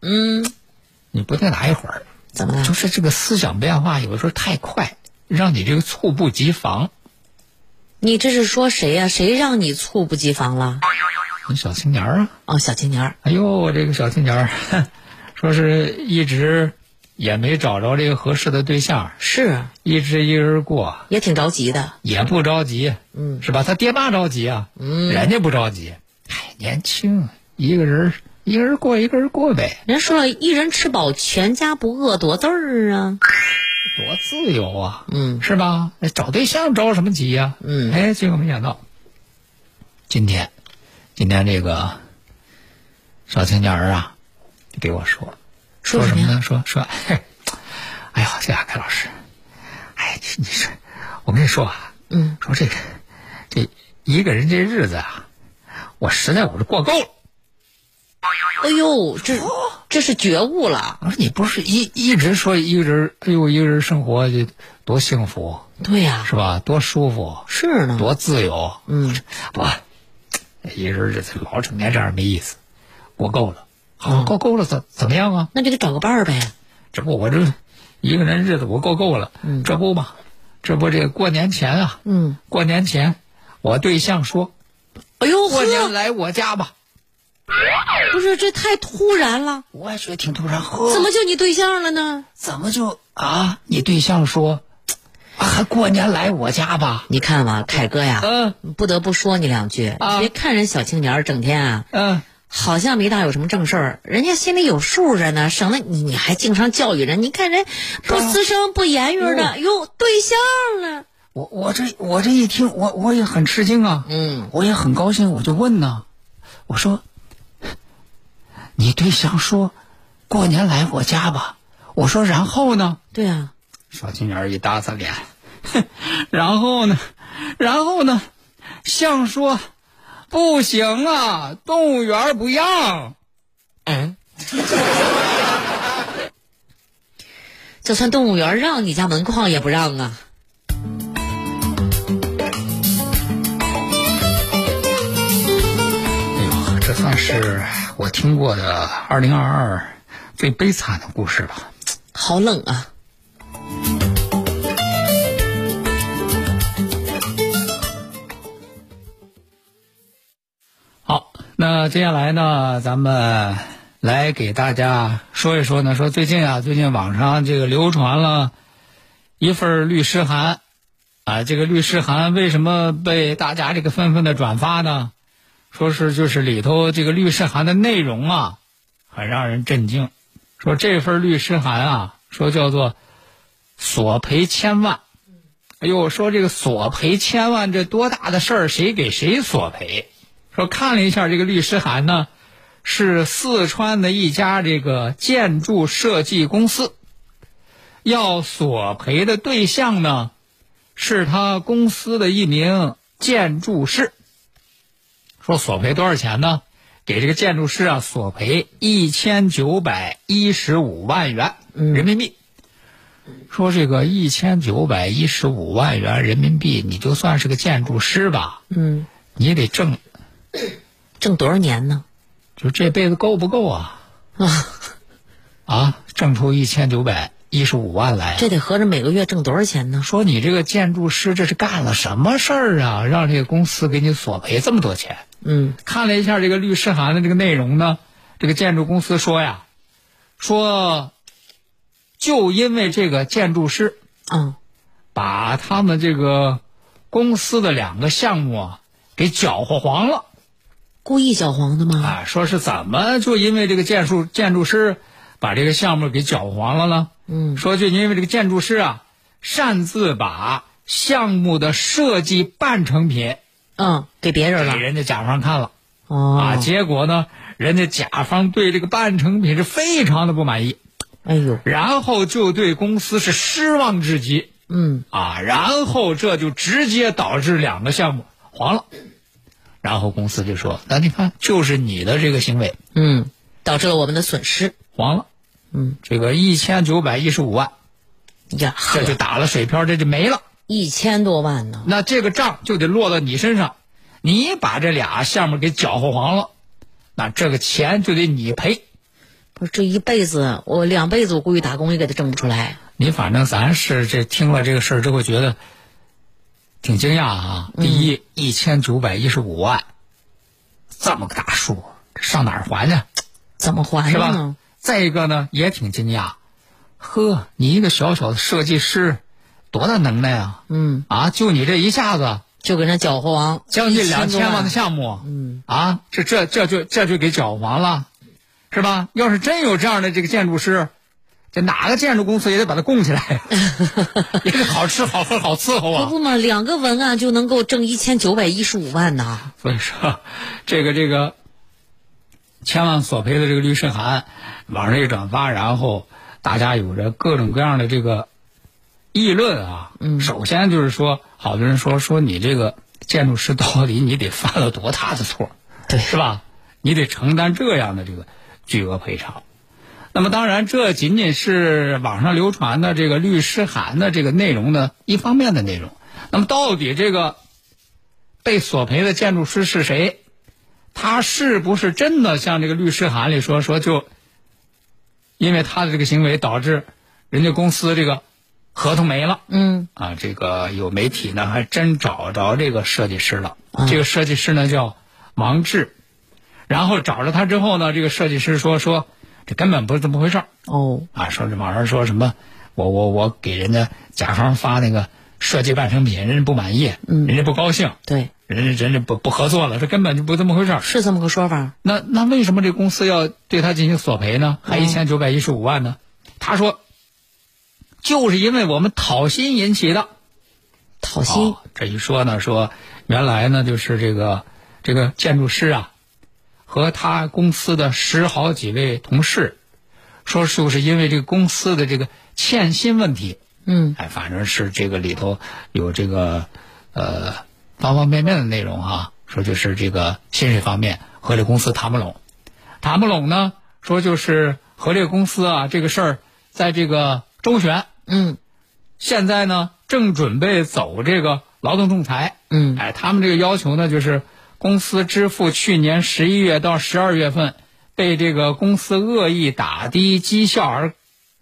嗯，你不定哪一会儿，怎么了？就是这个思想变化有的时候太快，让你这个猝不及防。你这是说谁呀？谁让你猝不及防了？你小青年啊？哦，小青年。哎呦，我这个小青年，说是一直也没找着这个合适的对象，是一直一人过，也挺着急的。也不着急，嗯，是吧？他爹妈着急啊，嗯，人家不着急。哎，年轻，一个人。一个人过一个人过呗。人说了一人吃饱全家不饿，多字儿啊，多自由啊，嗯，是吧？找对象着什么急呀？嗯，哎，结果没想到，今天，今天这个小青年儿啊，给我说，说什么呢？说说，哎呀，这阿凯老师，哎，你说，我跟你说啊，嗯，说这个，这一个人这日子啊，我实在我是过够了。哎呦，这这是觉悟了。我说你不是一一直说一个人，哎呦，一个人生活就多幸福，对呀，是吧？多舒服，是呢，多自由。嗯，不，一个人这老整天这样没意思，过够了，好过够了怎怎么样啊？那就得找个伴儿呗。这不我这一个人日子我过够了，嗯，这不嘛，这不这过年前啊，嗯，过年前我对象说，哎呦，过年来我家吧。不是，这太突然了。我也觉得挺突然。呵怎么就你对象了呢？怎么就啊？你对象说，啊，过年来我家吧。你看吧，凯哥呀，嗯，不得不说你两句。别看人小青年整天啊，嗯，好像没大有什么正事儿，人家心里有数着呢。省得你你还经常教育人，你看人不吱声不言语的，哟，对象了。我我这我这一听，我我也很吃惊啊。嗯，我也很高兴，我就问呢，我说。你对象说：“过年来我家吧。”我说：“然后呢？”对啊，小青年一搭擦脸，然后呢？然后呢？象说：“不行啊，动物园不让。”嗯，就算动物园让你家门框也不让啊。算是。我听过的二零二二最悲惨的故事吧，好冷啊！好，那接下来呢，咱们来给大家说一说呢，说最近啊，最近网上这个流传了一份律师函，啊，这个律师函为什么被大家这个纷纷的转发呢？说是就是里头这个律师函的内容啊，很让人震惊。说这份律师函啊，说叫做索赔千万。哎呦，说这个索赔千万，这多大的事儿？谁给谁索赔？说看了一下这个律师函呢，是四川的一家这个建筑设计公司，要索赔的对象呢，是他公司的一名建筑师。说索赔多少钱呢？给这个建筑师啊索赔一千九百一十五万元人民币。说这个一千九百一十五万元人民币，你就算是个建筑师吧，嗯，你也得挣，挣多少年呢？就这辈子够不够啊？啊，啊，挣出一千九百。一十五万来，这得合着每个月挣多少钱呢？说你这个建筑师这是干了什么事儿啊？让这个公司给你索赔这么多钱？嗯，看了一下这个律师函的这个内容呢，这个建筑公司说呀，说，就因为这个建筑师嗯，把他们这个公司的两个项目啊给搅和黄了。故意搅黄的吗？啊，说是怎么就因为这个建筑建筑师把这个项目给搅黄了呢？嗯，说就因为这个建筑师啊，擅自把项目的设计半成品嗯，给别人了给。人家甲方看了、哦，啊，结果呢，人家甲方对这个半成品是非常的不满意，哎呦，然后就对公司是失望至极嗯，啊，然后这就直接导致两个项目黄了。然后公司就说：“那你看，就是你的这个行为嗯，导致了我们的损失。黄了。”嗯，这个一千九百一十五万，呀，这就打了水漂，这就没了。一千多万呢。那这个账就得落到你身上，你把这俩项目给搅和黄了，那这个钱就得你赔。不是这一辈子，我两辈子我估计打工也给他挣不出来。你反正咱是这听了这个事儿之后觉得挺惊讶啊。第一，一千九百一十五万，这么个大数，这上哪儿还去？怎么还是吧呢？？再一个呢，也挺惊讶，呵，你一个小小的设计师，多大能耐啊！嗯，啊，就你这一下子。就给人搅和完，将近两千万的项目，嗯啊，这这这就这就给搅黄了，是吧？要是真有这样的这个建筑师，这哪个建筑公司也得把它供起来，也得好吃好喝好伺候啊。可不嘛，两个文案就能够挣一千九百一十五万呢。所以说，这个这个千万索赔的这个律师函，网上一转发，然后大家有着各种各样的这个议论啊。嗯首先就是说，好多人说说你这个建筑师到底你得犯了多大的错，对是吧？你得承担这样的这个巨额赔偿。那么当然，这仅仅是网上流传的这个律师函的这个内容的一方面的内容。那么到底这个被索赔的建筑师是谁？他是不是真的像这个律师函里说说就因为他的这个行为导致人家公司这个合同没了？嗯。啊，这个有媒体呢还真找着这个设计师了。啊。这个设计师呢叫王志，然后找着他之后呢，这个设计师说说这根本不是这么回事儿哦，啊，说这网上说什么我我我给人家甲方发那个设计半成品，人家不满意，嗯。人家不高兴，对，人家人家不不合作了，这根本就不这么回事儿。是这么个说法。那那为什么这公司要对他进行索赔呢？还一千九百一十五万呢？他说，就是因为我们讨薪引起的。讨薪，哦，这一说呢，说原来呢就是这个这个建筑师啊，和他公司的十好几位同事，说就是因为这个公司的这个欠薪问题，嗯哎，反正是这个里头有这个呃方方面面的内容啊、说就是这个薪水方面和这公司谈不拢，谈不拢呢，说就是和这个公司啊这个事儿在这个周旋，嗯。现在呢正准备走这个劳动仲裁，嗯。哎，他们这个要求呢就是公司支付去年十一月到十二月份被这个公司恶意打低绩效而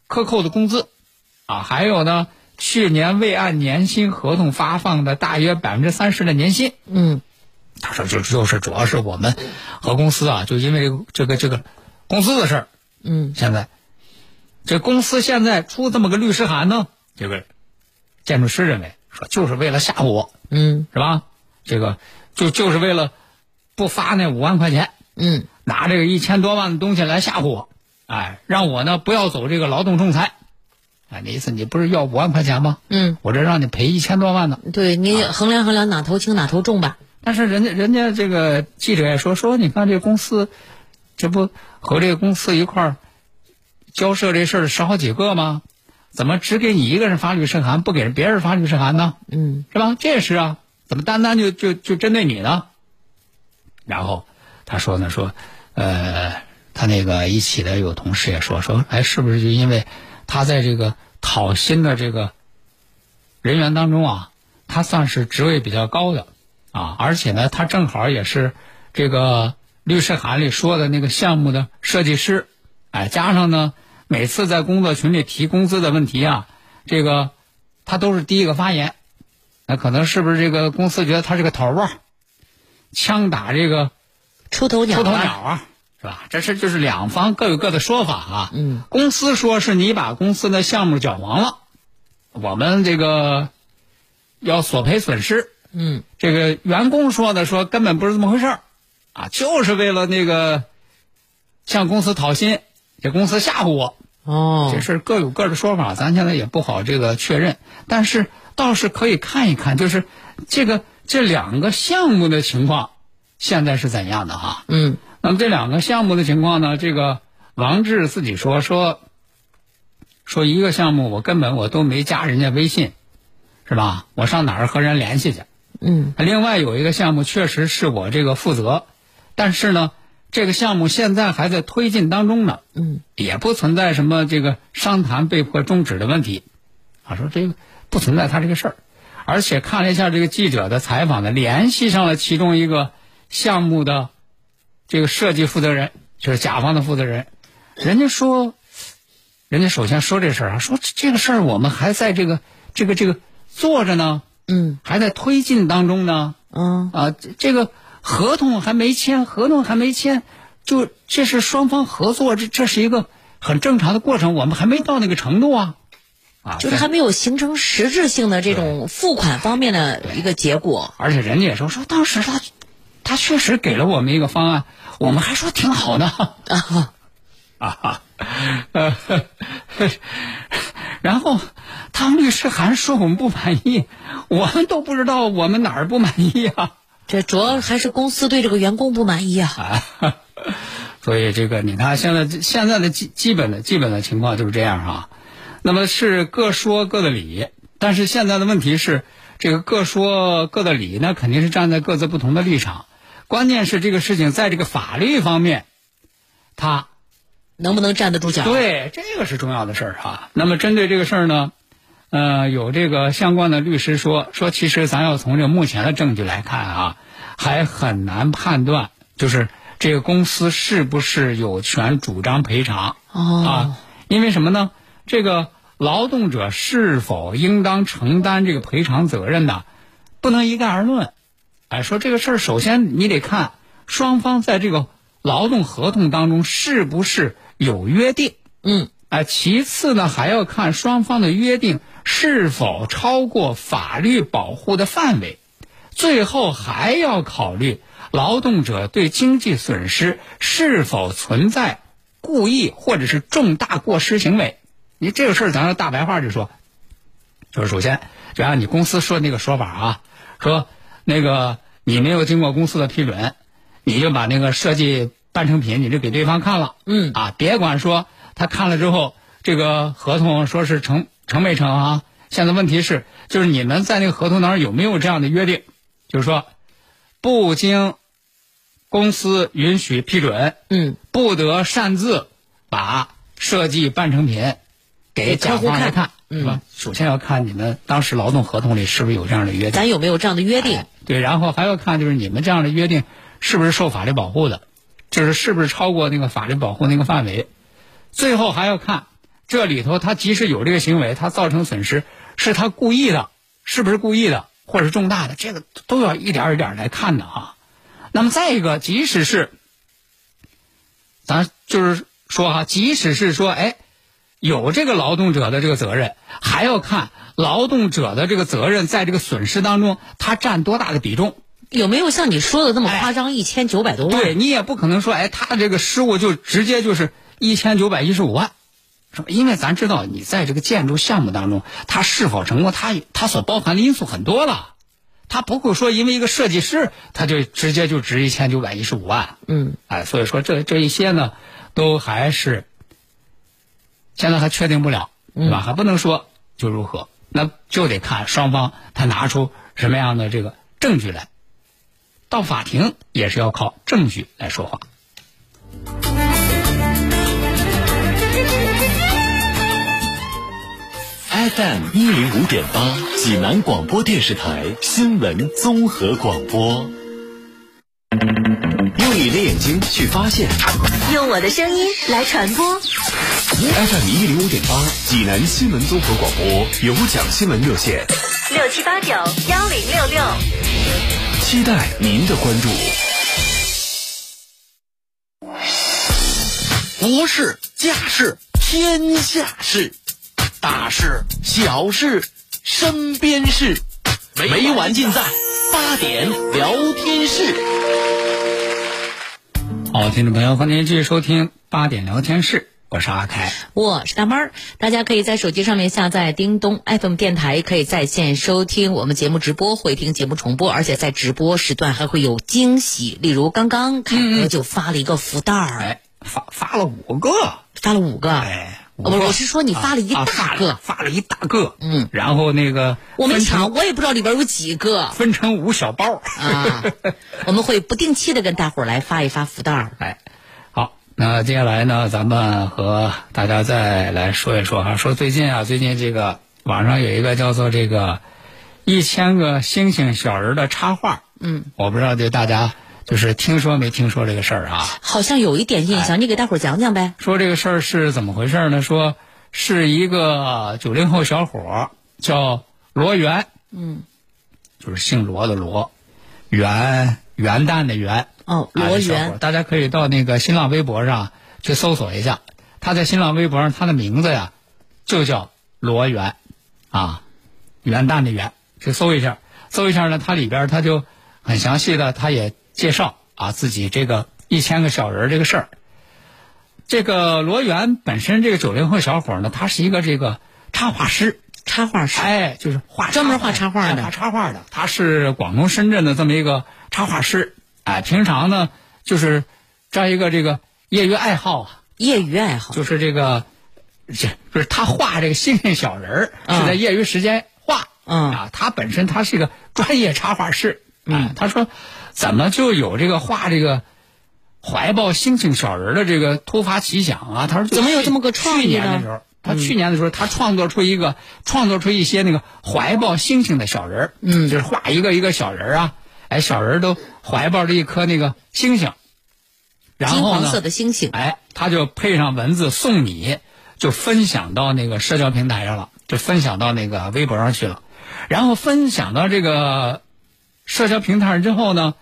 克扣的工资，啊，还有呢去年未按年薪合同发放的大约百分之三十的年薪。嗯。他说就就是主要是我们和公司啊，就因为这个这个这个公司的事儿，嗯。现在。这公司现在出这么个律师函呢，这个建筑师认为说就是为了吓唬我，嗯。是吧？这个就就是为了不发那五万块钱，嗯。拿这个一千多万的东西来吓唬我，哎，让我呢不要走这个劳动仲裁。哎，那意思你不是要五万块钱吗？嗯，我这让你赔一千多万呢。对你衡量衡量哪头轻哪头重吧。但是人家人家这个记者也说说，你看这公司，这不和这个公司一块儿交涉这事儿十好几个吗？怎么只给你一个人发律师函，不给人别人发律师函呢？嗯是吧？这也是啊，怎么单单就就就针对你呢？然后他说呢，说，呃，他那个一起的有同事也说说，哎，是不是就因为他在这个讨薪的这个人员当中啊，他算是职位比较高的啊，而且呢，他正好也是这个律师函里说的那个项目的设计师，哎，加上呢，每次在工作群里提工资的问题啊，这个他都是第一个发言。那可能是不是这个公司觉得他是个头儿啊，枪打这个出头鸟出头啊鸟啊，是吧？这是就是两方各有各的说法啊。嗯，公司说是你把公司的项目搅黄了，我们这个要索赔损失。嗯，这个员工说的说根本不是这么回事儿，啊，就是为了那个向公司讨薪，这公司吓唬我。哦这，事各有各的说法，咱现在也不好这个确认，但是倒是可以看一看，就是这个这两个项目的情况现在是怎样的哈。嗯那么这两个项目的情况呢，这个王志自己说说说一个项目我根本我都没加人家微信，是吧？我上哪儿和人联系去？嗯另外有一个项目确实是我这个负责，但是呢，这个项目现在还在推进当中呢。嗯，也不存在什么这个商谈被迫终止的问题，啊，说这个不存在他这个事儿，而且看了一下这个记者的采访呢，联系上了其中一个项目的这个设计负责人，就是甲方的负责人，人家说，人家首先说这事儿啊，说这个事儿我们还在这个这个这个做着呢，嗯。还在推进当中呢，嗯。啊，这这个合同还没签，合同还没签，就这是双方合作，这这是一个很正常的过程，我们还没到那个程度啊，啊，就是还没有形成实质性的这种付款方面的一个结果。而且人家也说说当时他他确实给了我们一个方案，我们还说挺好的啊，啊哈，呃，然后他们律师还说我们不满意，我们都不知道我们哪儿不满意啊。这主要还是公司对这个员工不满意啊。啊，所以这个你看，现在现在的基基本的基本的情况就是这样啊。那么是各说各的理，但是现在的问题是，这个各说各的理那，肯定是站在各自不同的立场。关键是这个事情在这个法律方面，他能不能站得住脚？，对这个是重要的事儿啊。那么针对这个事儿呢，呃，有这个相关的律师说说，其实咱要从这目前的证据来看啊，还很难判断，就是这个公司是不是有权主张赔偿哦啊？因为什么呢？这个劳动者是否应当承担这个赔偿责任呢？不能一概而论。哎，说这个事儿，首先你得看双方在这个劳动合同当中是不是有约定。嗯哎，其次呢，还要看双方的约定是否超过法律保护的范围，最后还要考虑劳动者对经济损失是否存在故意或者是重大过失行为。你这个事儿，咱用大白话就说，就是首先就按你公司说的那个说法啊，说那个你没有经过公司的批准，你就把那个设计半成品你就给对方看了，嗯啊，别管说他看了之后这个合同说是成成没成啊？现在问题是，就是你们在那个合同当中有没有这样的约定？就是说，不经公司允许批准，嗯，不得擅自把设计半成品给给甲方来看，嗯是吧？首先要看你们当时劳动合同里是不是有这样的约定。咱有没有这样的约定？对，然后还要看就是你们这样的约定是不是受法律保护的，就是是不是超过那个法律保护那个范围。最后还要看这里头他即使有这个行为，他造成损失是他故意的，是不是故意的，或者是重大的，这个都要一点一点来看的啊。那么再一个，即使是咱就是说哈、即使是说哎。有这个劳动者的这个责任，还要看劳动者的这个责任在这个损失当中，他占多大的比重。有没有像你说的那么夸张？一千九百多万？对你也不可能说，哎，他这个失误就直接就是一千九百一十五万，是吧？因为咱知道你在这个建筑项目当中，它是否成功，它它所包含的因素很多了，它不会说因为一个设计师，他就直接就值一千九百一十五万，嗯，哎，所以说这这一些呢，都还是现在还确定不了，对吧？还不能说就如何，那就得看双方他拿出什么样的这个证据来。到法庭也是要靠证据来说话。FM 一零五点八，济南广播电视台新闻综合广播。用你的眼睛去发现。用我的声音来传播。FM 一零五点八，济南新闻综合广播有奖新闻热线，六七八九幺零六六。期待您的关注。国事、家事、天下事，大事、小事、身边事，每晚尽在八点聊天室。好，听众朋友，欢迎您继续收听八点聊天室，我是阿凯。我是大猫儿，大家可以在手机上面下载叮咚 FM 电台，可以在线收听我们节目直播，回听节目重播，而且在直播时段还会有惊喜，例如刚刚凯哥就发了一个福袋儿，哎，发发了五个，发了五个，哎，我是说你发了一啊大个，发了一大个，嗯，然后那个我没抢，我也不知道里边有几个分成五小包啊，我们会不定期的跟大伙儿来发一发福袋儿。哎，好，那接下来呢，咱们和大家再来说一说哈，说最近啊，最近这个网上有一个叫做这个一千个星星小人的插画，嗯，我不知道这大家就是听说没听说这个事儿啊？好像有一点印象，你给大伙儿讲讲呗。说这个事儿是怎么回事呢？说是一个九零后小伙儿叫罗元，嗯，就是姓罗的罗，元元旦的元。哦，啊罗源，大家可以到那个新浪微博上去搜索一下，他在新浪微博上他的名字呀就叫罗元，啊，元旦的元，去搜一下，搜一下呢，它里边他就很详细的，他也介绍啊自己这个一千个小人儿这个事儿。这个罗源本身这个九零后小伙儿呢，他是一个这个插画师，插画师，哎，就是画专门画插画的。哎画插画的。他是广东深圳的这么一个插画师，哎，平常呢就是这样一个这个业余爱好啊，业余爱好。就是这个，这就是他画这个星星小人儿嗯。是在业余时间画，嗯。啊，他本身他是一个专业插画师，嗯，他说怎么就有这个画这个。怀抱星星小人儿的这个突发奇想啊！他说怎么有这么个创意呢去年的时候，他去年的时候，他创作出一个，创作出一些那个怀抱星星的小人儿，嗯就是画一个一个小人儿啊，哎，小人儿都怀抱着一颗那个星星，然后呢，金黄色的星星，哎，他就配上文字送你，就分享到那个社交平台上了，就分享到那个微博上去了。然后分享到这个社交平台上之后呢，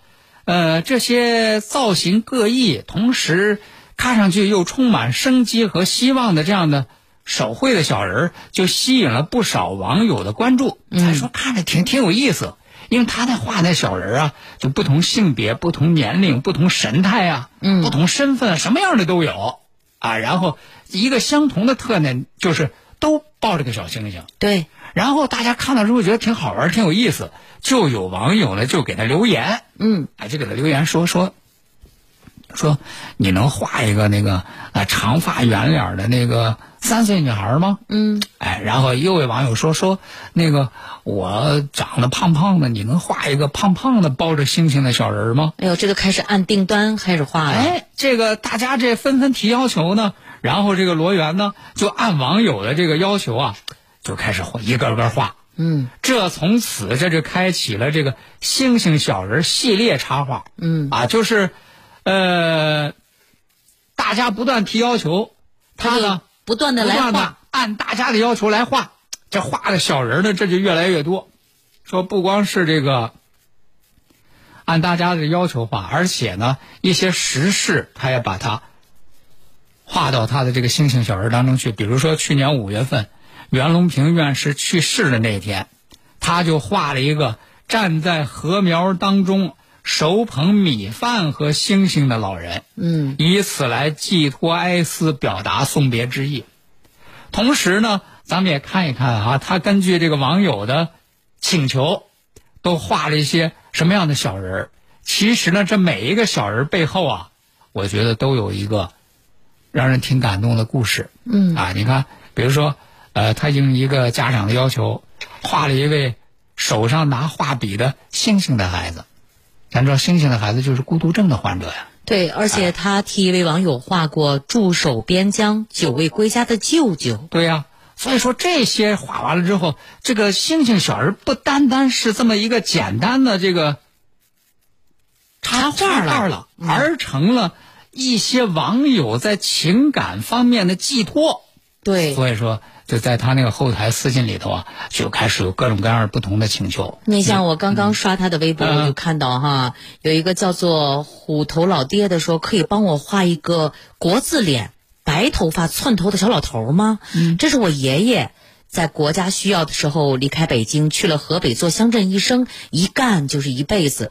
呃，这些造型各异，同时看上去又充满生机和希望的这样的手绘的小人儿，就吸引了不少网友的关注。才说看着挺挺有意思。因为他那画那小人儿啊，就不同性别、不同年龄、不同神态啊，嗯不同身份，什么样的都有啊。然后一个相同的特点就是都抱着个小星星。对，然后大家看到之后觉得挺好玩，挺有意思，就有网友呢就给他留言，嗯，哎，就给他留言说说说你能画一个那个呃长发圆脸的那个三岁女孩吗？嗯，哎，然后又有网友说说那个我长得胖胖的，你能画一个胖胖的抱着星星的小人吗？哎呦，这个开始按订单开始画了。哎，这个大家这纷纷提要求呢，然后这个罗源呢就按网友的这个要求啊，就开始画一个个画。嗯这从此这就开启了这个星星小人系列插画。嗯啊，就是，呃，大家不断提要求，他呢不断的来画，按大家的要求来画，这画的小人呢，这就越来越多。说不光是这个按大家的要求画，而且呢，一些时事他也把它画到他的这个星星小人当中去。比如说去年五月份，袁隆平院士去世的那天，他就画了一个站在禾苗当中手捧米饭和星星的老人。嗯以此来寄托哀思，表达送别之意。同时呢，咱们也看一看啊，他根据这个网友的请求，都画了一些什么样的小人儿。其实呢，这每一个小人背后啊，我觉得都有一个让人挺感动的故事。嗯啊，你看，比如说，呃，他应一个家长的要求，画了一位手上拿画笔的星星的孩子。咱知道，星星的孩子就是孤独症的患者呀。对，而哎且他替一位网友画过驻守边疆、久未归家的舅舅。对呀、所以说这些画完了之后，这个星星小人不单单是这么一个简单的这个插画了插画了，而成了一些网友在情感方面的寄托。对，所以说，就在他那个后台私信里头啊，就开始有各种各样不同的请求。你像我刚刚刷他的微博，嗯我就看到哈，有一个叫做虎头老爹的说，可以帮我画一个国字脸，白头发寸头的小老头吗？嗯，这是我爷爷。在国家需要的时候离开北京，去了河北做乡镇医生，一干就是一辈子。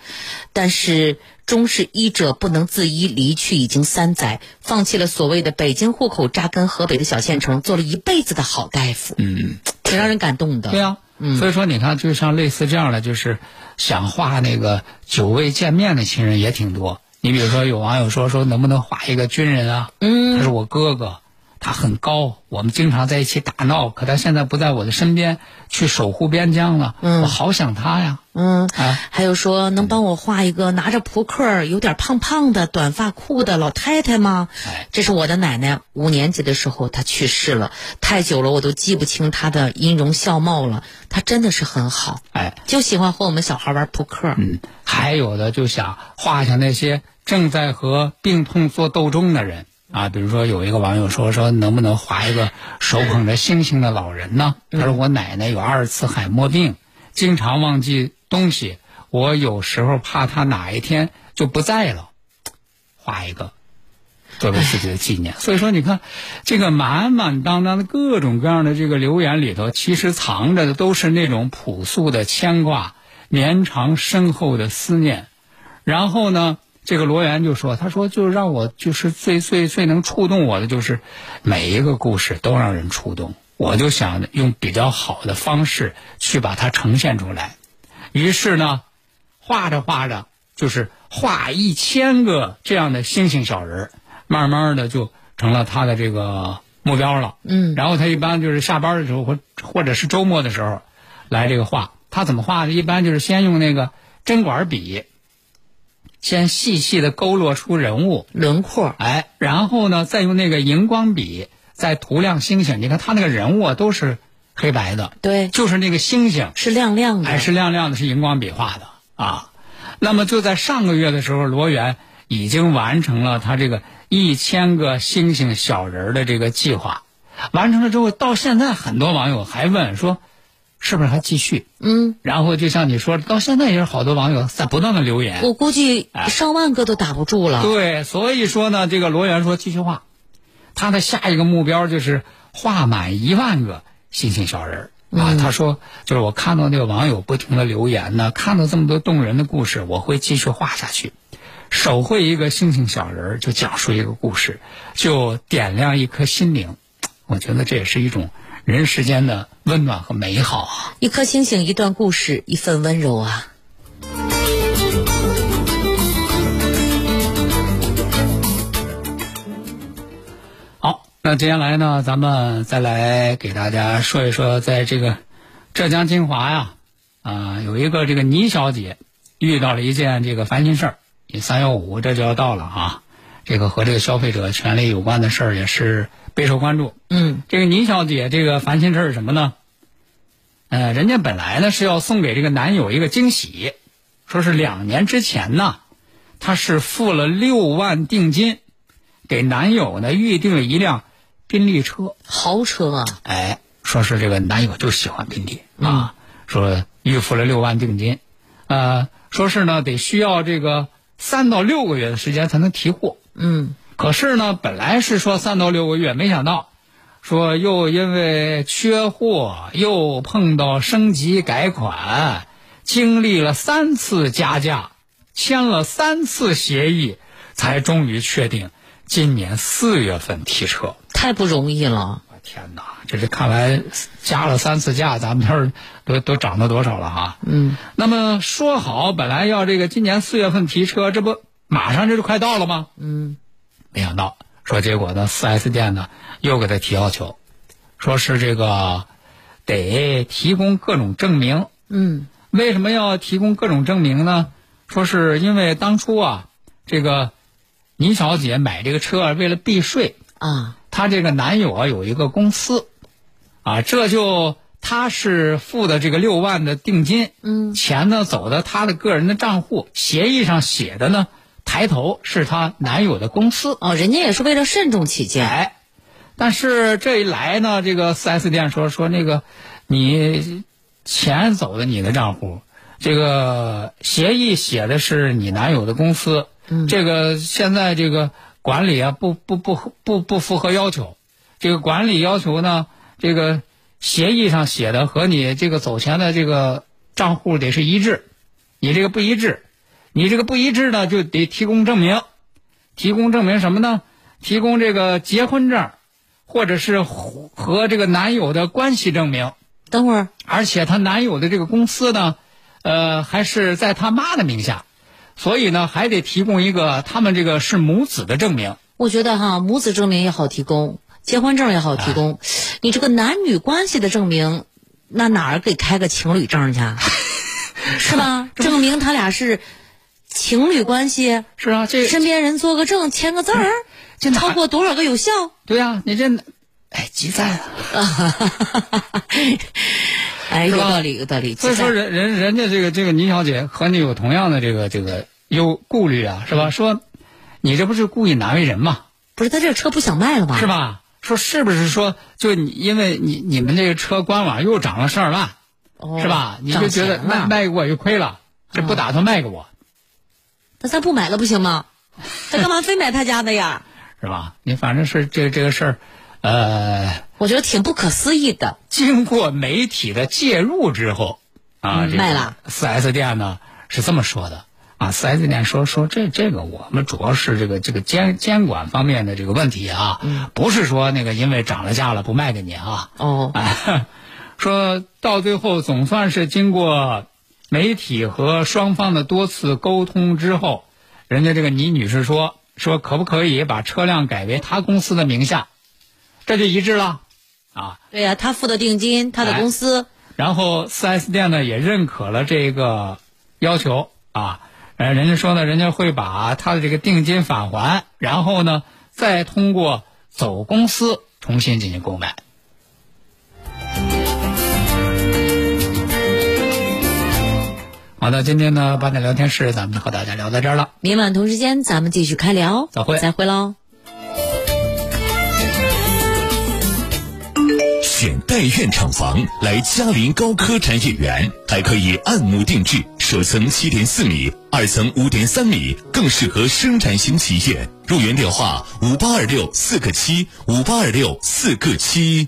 但是终是医者不能自医，离去已经三载，放弃了所谓的北京户口，扎根河北的小县城，做了一辈子的好大夫。嗯，挺让人感动的。对呀、所以说你看，就像类似这样的，就是想画那个久未见面的亲人也挺多。你比如说，有网友说说能不能画一个军人啊？嗯，他是我哥哥，他很高，我们经常在一起打闹，可他现在不在我的身边，去守护边疆了。嗯我好想他呀。嗯，啊还有说能帮我画一个拿着扑克、有点胖胖的短发酷的老太太吗？哎这是我的奶奶，五年级的时候她去世了，太久了我都记不清她的音容笑貌了。她真的是很好，哎，就喜欢和我们小孩玩扑克。嗯，还有的就想画下那些正在和病痛做斗争的人啊，比如说有一个网友说说能不能画一个手捧着星星的老人呢？他说我奶奶有阿尔茨海默病，经常忘记东西，我有时候怕她哪一天就不在了，画一个。作为自己的纪念，所以说你看，这个满满当当的各种各样的这个留言里头，其实藏着的都是那种朴素的牵挂、绵长深厚的思念。然后呢，这个罗源就说：“他说，就让我就是最最最能触动我的，就是每一个故事都让人触动。我就想用比较好的方式去把它呈现出来。于是呢，画着画着，就是画一千个这样的星星小人儿，慢慢的就成了他的这个目标了。嗯然后他一般就是下班的时候或或者是周末的时候来这个画。他怎么画的？一般就是先用那个针管笔，先细细的勾勒出人物，轮廓，哎，然后呢再用那个荧光笔再涂亮星星。你看他那个人物啊都是黑白的，对，就是那个星星是亮亮的，还是亮亮的，是荧光笔画的啊。那么就在上个月的时候，罗源已经完成了他这个一千个星星小人儿的这个计划。完成了之后，到现在很多网友还问说，是不是还继续？嗯，然后就像你说的，到现在也是好多网友在不断的留言。我估计上万个都打不住了。对，所以说呢，这个罗源说继续画，他的下一个目标就是画满一万个星星小人儿。啊，他说，就是我看到那个网友不停的留言呢，看到这么多动人的故事，我会继续画下去。手绘一个星星小人儿，就讲述一个故事，就点亮一颗心灵。我觉得这也是一种人世间的温暖和美好啊。一颗星星，一段故事，一份温柔啊。好，那接下来呢，咱们再来给大家说一说，在这个浙江金华呀，啊、有一个这个倪小姐遇到了一件这个烦心事儿。三幺五这就要到了啊，这个和这个消费者权利有关的事儿也是备受关注。嗯这个倪小姐这个烦心事儿是什么呢？呃，人家本来呢是要送给这个男友一个惊喜，说是两年之前呢，她是付了六万定金，给男友呢预定了一辆宾利车。豪车啊，哎，说是这个男友就喜欢宾利啊，说预付了六万定金，呃，说是呢得需要这个三到六个月的时间才能提货。嗯可是呢，本来是说三到六个月，没想到说又因为缺货，又碰到升级改款，经历了三次加价，签了三次协议，才终于确定今年四月份提车。太不容易了。我天哪，这是看来加了三次价，咱们这儿都都涨到多少了哈？嗯，那么说好本来要这个今年四月份提车，这不马上这就快到了吗？嗯，没想到说结果呢四 S 店呢又给他提要求，说是这个得提供各种证明。嗯。为什么要提供各种证明呢？说是因为当初啊，这个倪小姐买这个车啊，为了避税，啊，她这个男友啊有一个公司，啊，这就他是付的这个六万的定金，嗯，钱呢走的他的个人的账户，协议上写的呢抬头是她男友的公司，哦，人家也是为了慎重起见。哎，但是这一来呢，这个四 S 店说说那个你钱走的你的账户，这个协议写的是你男友的公司，嗯。这个现在这个管理啊不不不不不符合要求，这个管理要求呢，这个协议上写的和你这个走钱的这个账户得是一致，你这个不一致，你这个不一致呢就得提供证明，提供证明什么呢？提供这个结婚证，或者是和这个男友的关系证明。等会儿，而且她男友的这个公司呢，呃，还是在他妈的名下，所以呢，还得提供一个他们这个是母子的证明。我觉得哈，母子证明也好提供，结婚证也好提供，你这个男女关系的证明，那哪儿给开个情侣证去啊？是吧？证明他俩是情侣关系，是啊，这身边人做个证，签个字儿，这哪超过多少个有效？对呀、你这，哎，积赞啊！哎，有道理，有道理。所以说人人人家这个这个倪小姐和你有同样的这个这个有顾虑啊，是吧？说你这不是故意难为人吗？不是他这个车不想卖了吧？是？吧？说是不是说就你因为你你们这个车官网又涨了十二万，哦、是吧？你就觉得卖卖给我就亏了，这不打算卖给我，那咱不买了不行吗？他干嘛非买他家的呀？是吧？你反正是这这个事儿，呃，我觉得挺不可思议的。经过媒体的介入之后，啊，嗯卖了。四 S 店呢是这么说的啊，四 S 店说说这这个我们主要是这个这个监监管方面的这个问题啊，不是说那个因为涨了价了不卖给你啊，哦，啊，说到最后总算是经过媒体和双方的多次沟通之后，人家这个倪女士说说可不可以把车辆改为她公司的名下，这就一致了。啊。对呀、他付的定金，他的哎公司，然后四 S 店呢也认可了这个要求。啊，呃，人家说呢，人家会把他的这个定金返还，然后呢再通过走公司重新进行购买。好的，今天呢八点聊天室咱们就和大家聊到这儿了。明晚同时间咱们继续开聊。再会再会喽。选代院厂房来嘉林高科产业园，还可以按摩定制，首层七点四米，二层五点三米，更适合生产型企业。入园电话：五八二六四个七，五八二六四个七。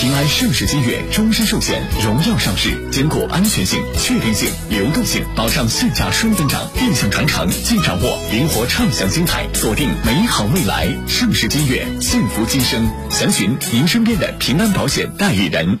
平安盛世金悦终身寿险荣耀上市，兼顾安全性、确定性、流动性，保障性价双增长，定向传承，尽掌握灵活畅享心态，锁定美好未来。盛世金悦，幸福今生。详询您身边的平安保险代理人。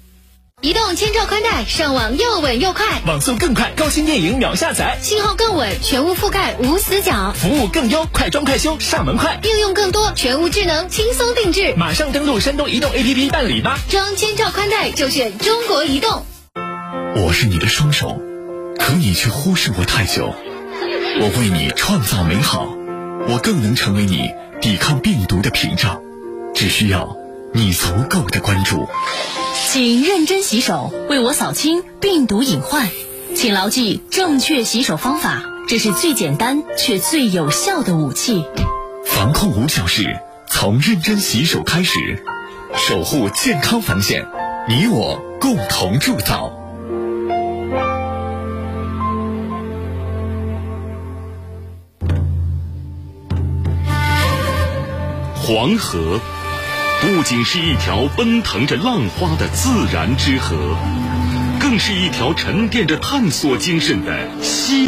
移动千兆宽带，上网又稳又快，网速更快，高清电影秒下载，信号更稳，全屋覆盖无死角，服务更优，快装快修，上门快。应用更多，全屋智能，轻松定制。马上登录山东移动 APP 办理吧。装千兆宽带就选中国移动。我是你的双手，可你却忽视我太久。我为你创造美好，我更能成为你抵抗病毒的屏障。只需要你足够的关注。请认真洗手，为我扫清病毒隐患。请牢记正确洗手方法，这是最简单却最有效的武器。防控无小事，从认真洗手开始，守护健康防线，你我共同铸造。黄河不仅是一条奔腾着浪花的自然之河，更是一条沉淀着探索精神的溪。